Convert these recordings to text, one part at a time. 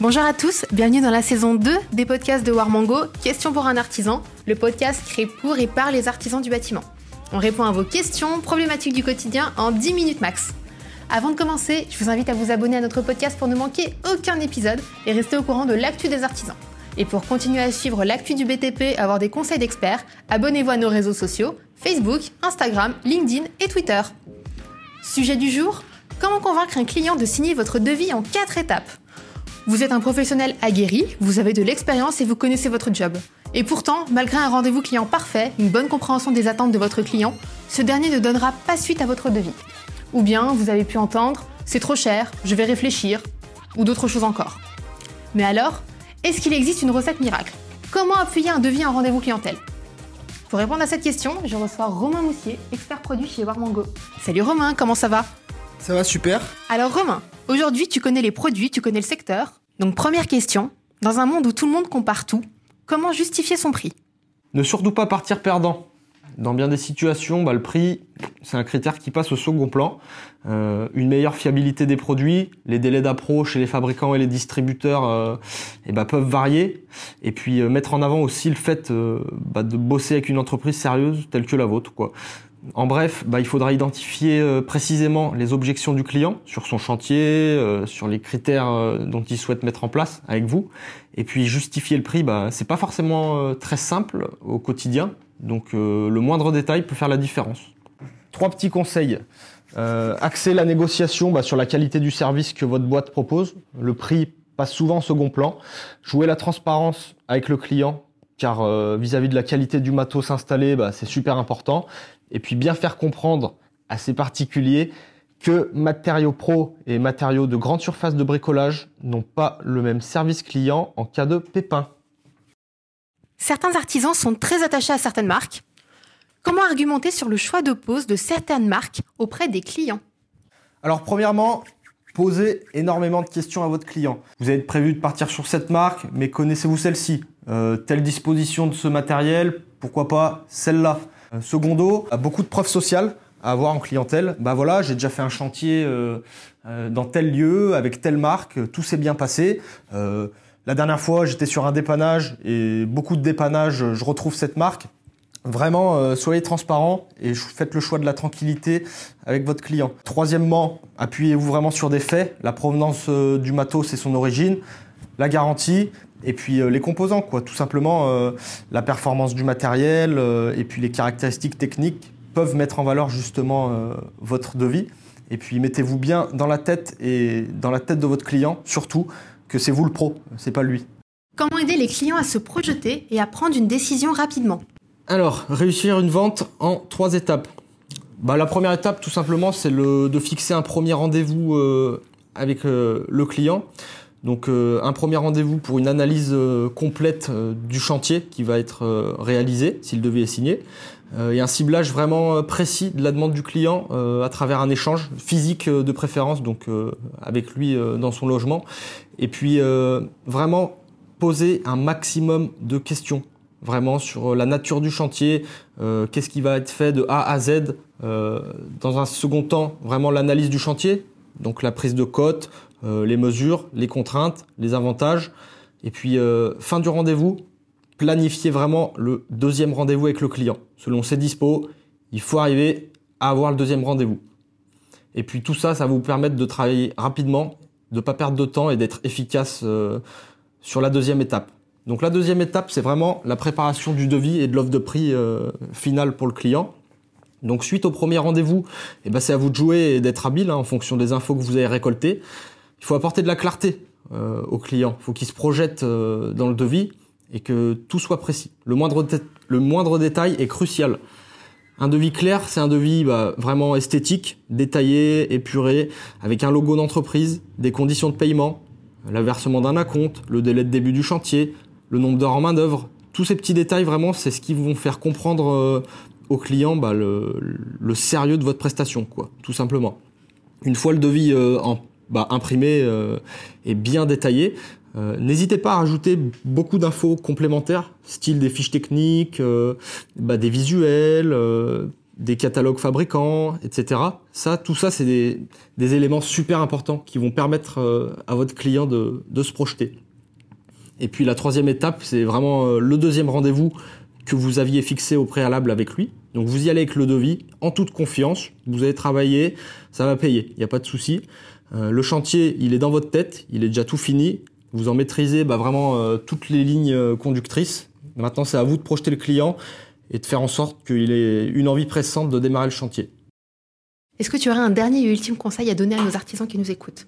Bonjour à tous, bienvenue dans la saison 2 des podcasts de Warmango, Question pour un artisan, le podcast créé pour et par les artisans du bâtiment. On répond à vos questions, problématiques du quotidien en 10 minutes max. Avant de commencer, je vous invite à vous abonner à notre podcast pour ne manquer aucun épisode et rester au courant de l'actu des artisans. Et pour continuer à suivre l'actu du BTP, avoir des conseils d'experts, abonnez-vous à nos réseaux sociaux, Facebook, Instagram, LinkedIn et Twitter. Sujet du jour, comment convaincre un client de signer votre devis en 4 étapes? Vous êtes un professionnel aguerri, vous avez de l'expérience et vous connaissez votre job. Et pourtant, malgré un rendez-vous client parfait, une bonne compréhension des attentes de votre client, ce dernier ne donnera pas suite à votre devis. Ou bien vous avez pu entendre c'est trop cher, je vais réfléchir, ou d'autres choses encore. Mais alors, est-ce qu'il existe une recette miracle? Comment appuyer un devis en rendez-vous clientèle? Pour répondre à cette question, je reçois Romain Moussier, expert produit chez Warmango. Salut Romain, comment ça va? Ça va super. Alors Romain, aujourd'hui tu connais les produits, tu connais le secteur. Donc première question, dans un monde où tout le monde compare tout, comment justifier son prix? Ne surtout pas partir perdant. Dans bien des situations, bah, le prix, c'est un critère qui passe au second plan. Euh, une meilleure fiabilité des produits, les délais d'approche chez les fabricants et les distributeurs euh, eh bah, peuvent varier. Et puis euh, mettre en avant aussi le fait bah, de bosser avec une entreprise sérieuse telle que la vôtre. Quoi. En bref, bah, il faudra identifier euh, précisément les objections du client sur son chantier, euh, sur les critères euh, dont il souhaite mettre en place avec vous. Et puis justifier le prix, bah, c'est pas forcément très simple au quotidien. Donc le moindre détail peut faire la différence. Trois petits conseils. Euh, axer la négociation bah, sur la qualité du service que votre boîte propose. Le prix passe souvent en second plan. Jouer la transparence avec le client, car euh, vis-à-vis de la qualité du matos installé, bah, c'est super important. Et puis bien faire comprendre à ces particuliers que matériaux pro et matériaux de grande surface de bricolage n'ont pas le même service client en cas de pépin. Certains artisans sont très attachés à certaines marques. Comment argumenter sur le choix de pose de certaines marques auprès des clients? Alors premièrement, posez énormément de questions à votre client. Vous avez prévu de partir sur cette marque, mais connaissez-vous celle-ci? Euh, Telle disposition de ce matériel, pourquoi pas celle-là? Euh, Secondo, beaucoup de preuves sociales à avoir en clientèle. Bah voilà, j'ai déjà fait un chantier euh, dans tel lieu avec telle marque, tout s'est bien passé. La dernière fois, j'étais sur un dépannage et beaucoup de dépannage, je retrouve cette marque. Vraiment, euh, soyez transparent et faites le choix de la tranquillité avec votre client. Troisièmement, appuyez-vous vraiment sur des faits, la provenance euh, du matos et son origine, la garantie et puis euh, les composants, quoi. Tout simplement, la performance du matériel et puis les caractéristiques techniques peuvent mettre en valeur justement votre devis. Et puis mettez-vous bien dans la tête et dans la tête de votre client, surtout que c'est vous le pro, c'est pas lui. Comment aider les clients à se projeter et à prendre une décision rapidement? Alors, réussir une vente en trois étapes. Bah, la première étape, tout simplement, c'est de fixer un premier rendez-vous euh, avec euh, le client. Donc, euh, un premier rendez-vous pour une analyse complète du chantier qui va être réalisé, si le devis est signé, et un ciblage vraiment précis de la demande du client à travers un échange physique de préférence, donc avec lui dans son logement. Et puis, vraiment poser un maximum de questions vraiment sur la nature du chantier, euh, qu'est-ce qui va être fait de A à Z. Euh, dans un second temps, vraiment l'analyse du chantier, donc la prise de cote, euh, les mesures, les contraintes, les avantages. Et puis, euh, fin du rendez-vous, planifier vraiment le deuxième rendez-vous avec le client. Selon ses dispos, il faut arriver à avoir le deuxième rendez-vous. Et puis tout ça, ça va vous permettre de travailler rapidement, de ne pas perdre de temps et d'être efficace euh, sur la deuxième étape. Donc la deuxième étape, c'est vraiment la préparation du devis et de l'offre de prix euh, finale pour le client. Donc suite au premier rendez-vous, eh ben, c'est à vous de jouer et d'être habile hein, en fonction des infos que vous avez récoltées. Il faut apporter de la clarté euh, au client. Il faut qu'il se projette euh, dans le devis et que tout soit précis. Le moindre, détail est crucial. Un devis clair, c'est un devis bah, vraiment esthétique, détaillé, épuré, avec un logo d'entreprise, des conditions de paiement, le versement d'un acompte, le délai de début du chantier, le nombre d'heures en main d'œuvre. Tous ces petits détails, vraiment, c'est ce qui vont faire comprendre euh, au client bah, le, le sérieux de votre prestation, quoi, tout simplement. Une fois le devis euh, en, bah, imprimé euh, et bien détaillé, euh, N'hésitez pas à rajouter beaucoup d'infos complémentaires, style des fiches techniques, euh, bah, des visuels, euh, des catalogues fabricants, etc. Ça, tout ça, c'est des, des, éléments super importants qui vont permettre euh, à votre client de, de, se projeter. Et puis la troisième étape, c'est vraiment euh, le deuxième rendez-vous que vous aviez fixé au préalable avec lui. Donc vous y allez avec le devis, en toute confiance, vous allez travailler, ça va payer, il n'y a pas de souci. Euh, le chantier, il est dans votre tête, il est déjà tout fini, vous en maîtrisez bah, vraiment euh, toutes les lignes conductrices. Maintenant, c'est à vous de projeter le client et de faire en sorte qu'il ait une envie pressante de démarrer le chantier. Est-ce que tu aurais un dernier et ultime conseil à donner à nos artisans qui nous écoutent?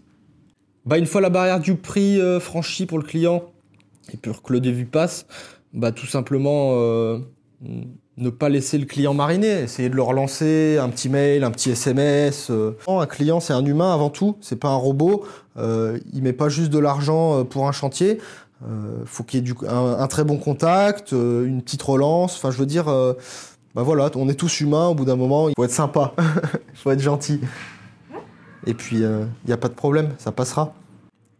Bah, Une fois la barrière du prix euh, franchie pour le client et pour que le devis passe, bah, tout simplement euh, ne pas laisser le client mariner, essayer de le relancer, un petit mail, un petit SMS. Euh. Un client, c'est un humain avant tout, c'est pas un robot. Euh, il met pas juste de l'argent pour un chantier. Euh, faut qu'il y ait un, très bon contact, une petite relance. Enfin, je veux dire, bah voilà, on est tous humains. Au bout d'un moment, il faut être sympa, il faut être gentil. Et puis, il n'y a pas de problème, ça passera.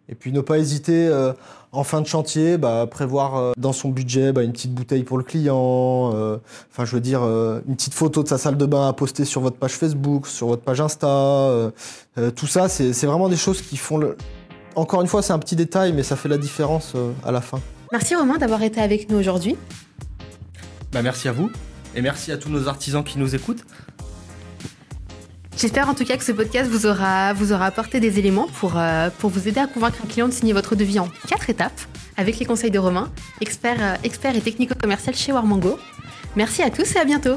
Et puis ne pas hésiter euh, en fin de chantier, bah, prévoir euh, dans son budget bah, une petite bouteille pour le client, euh, enfin je veux dire une petite photo de sa salle de bain à poster sur votre page Facebook, sur votre page Insta. tout ça, c'est vraiment des choses qui font le... Encore une fois, c'est un petit détail, mais ça fait la différence à la fin. Merci Romain d'avoir été avec nous aujourd'hui. Bah, merci à vous et merci à tous nos artisans qui nous écoutent. J'espère en tout cas que ce podcast vous aura, apporté des éléments pour, euh, pour vous aider à convaincre un client de signer votre devis en quatre étapes avec les conseils de Romain, expert, euh, expert et technico-commercial chez Warmango. Merci à tous et à bientôt